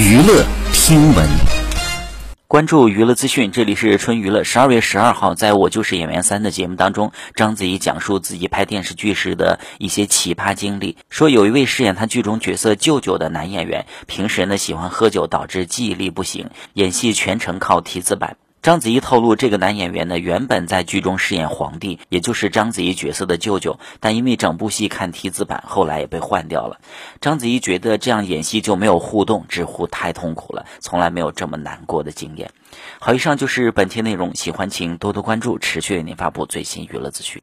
娱乐听闻，关注娱乐资讯，这里是春娱乐。十二月十二号，在我就是演员三的节目当中，章子怡讲述自己拍电视剧时的一些奇葩经历，说有一位饰演他剧中角色舅舅的男演员，平时呢喜欢喝酒，导致记忆力不行，演戏全程靠提字板。章子怡透露，这个男演员呢，原本在剧中饰演皇帝，也就是章子怡角色的舅舅，但因为整部戏看提子版，后来也被换掉了。章子怡觉得这样演戏就没有互动，直呼太痛苦了，从来没有这么难过的经验。好，以上就是本期内容，喜欢请多多关注，持续为您发布最新娱乐资讯。